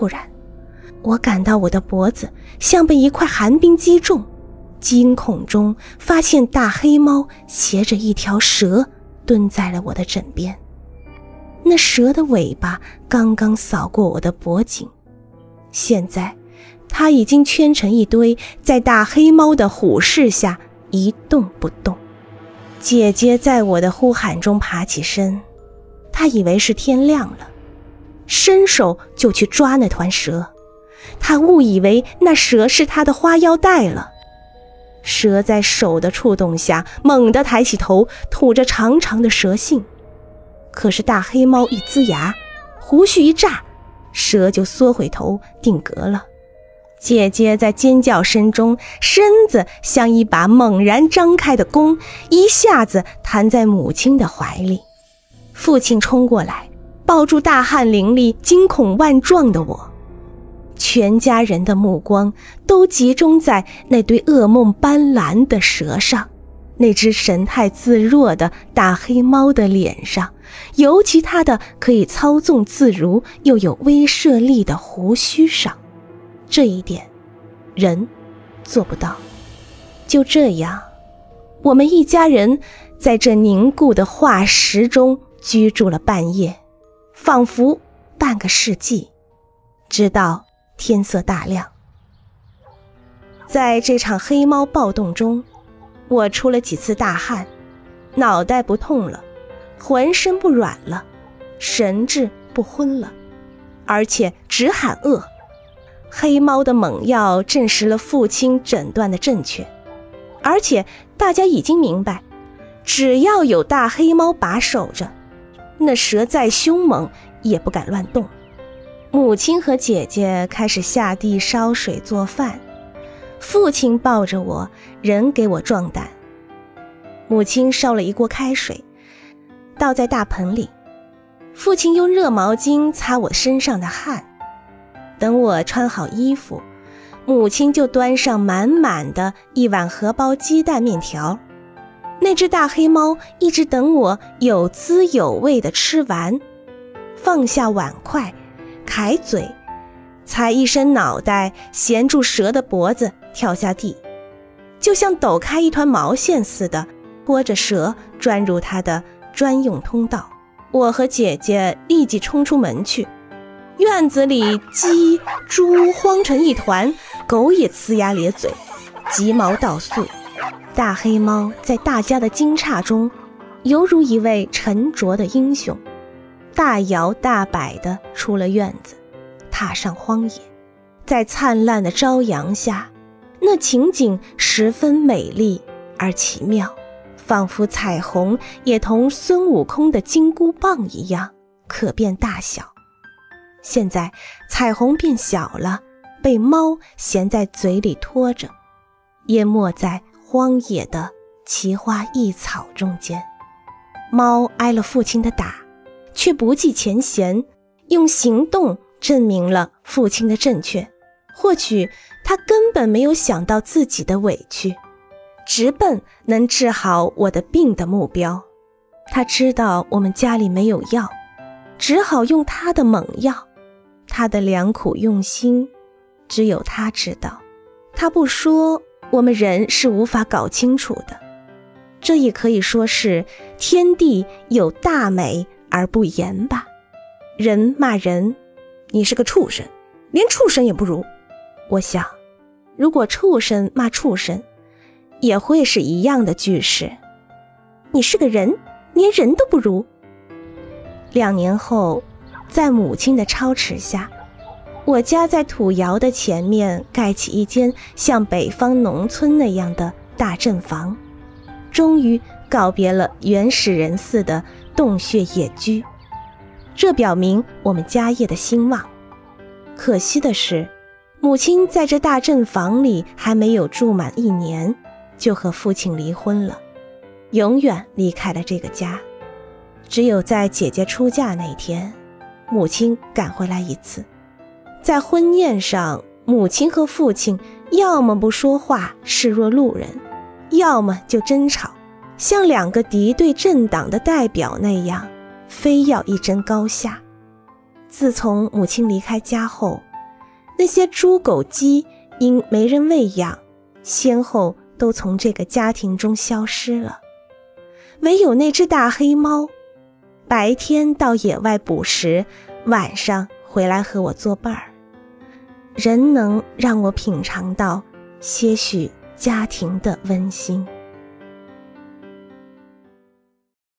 突然，我感到我的脖子像被一块寒冰击中，惊恐中发现大黑猫携着一条蛇蹲在了我的枕边，那蛇的尾巴刚刚扫过我的脖颈，现在它已经圈成一堆，在大黑猫的虎视下一动不动。姐姐在我的呼喊中爬起身，她以为是天亮了。伸手就去抓那团蛇，他误以为那蛇是他的花腰带了。蛇在手的触动下猛地抬起头，吐着长长的蛇信。可是大黑猫一呲牙，胡须一炸，蛇就缩回头定格了。姐姐在尖叫声中，身子像一把猛然张开的弓，一下子弹在母亲的怀里。父亲冲过来。抱住大汗淋漓、惊恐万状的我，全家人的目光都集中在那堆噩梦斑斓的蛇上，那只神态自若的大黑猫的脸上，尤其它的可以操纵自如又有威慑力的胡须上。这一点，人做不到。就这样，我们一家人在这凝固的化石中居住了半夜。仿佛半个世纪，直到天色大亮。在这场黑猫暴动中，我出了几次大汗，脑袋不痛了，浑身不软了，神志不昏了，而且只喊饿。黑猫的猛药证实了父亲诊断的正确，而且大家已经明白，只要有大黑猫把守着。那蛇再凶猛也不敢乱动。母亲和姐姐开始下地烧水做饭，父亲抱着我，人给我壮胆。母亲烧了一锅开水，倒在大盆里，父亲用热毛巾擦我身上的汗。等我穿好衣服，母亲就端上满满的一碗荷包鸡蛋面条。那只大黑猫一直等我有滋有味的吃完，放下碗筷，凯嘴，才一伸脑袋衔住蛇的脖子跳下地，就像抖开一团毛线似的，拖着蛇钻入它的专用通道。我和姐姐立即冲出门去，院子里鸡、猪慌成一团，狗也呲牙咧嘴，急毛倒竖。大黑猫在大家的惊诧中，犹如一位沉着的英雄，大摇大摆地出了院子，踏上荒野。在灿烂的朝阳下，那情景十分美丽而奇妙，仿佛彩虹也同孙悟空的金箍棒一样可变大小。现在彩虹变小了，被猫衔在嘴里拖着，淹没在。荒野的奇花异草中间，猫挨了父亲的打，却不计前嫌，用行动证明了父亲的正确。或许他根本没有想到自己的委屈，直奔能治好我的病的目标。他知道我们家里没有药，只好用他的猛药。他的良苦用心，只有他知道。他不说。我们人是无法搞清楚的，这也可以说是天地有大美而不言吧。人骂人，你是个畜生，连畜生也不如。我想，如果畜生骂畜生，也会是一样的句式。你是个人，连人都不如。两年后，在母亲的操持下。我家在土窑的前面盖起一间像北方农村那样的大阵房，终于告别了原始人似的洞穴野居。这表明我们家业的兴旺。可惜的是，母亲在这大阵房里还没有住满一年，就和父亲离婚了，永远离开了这个家。只有在姐姐出嫁那天，母亲赶回来一次。在婚宴上，母亲和父亲要么不说话，视若路人；要么就争吵，像两个敌对阵党的代表那样，非要一争高下。自从母亲离开家后，那些猪、狗、鸡因没人喂养，先后都从这个家庭中消失了。唯有那只大黑猫，白天到野外捕食，晚上回来和我作伴儿。仍能让我品尝到些许家庭的温馨。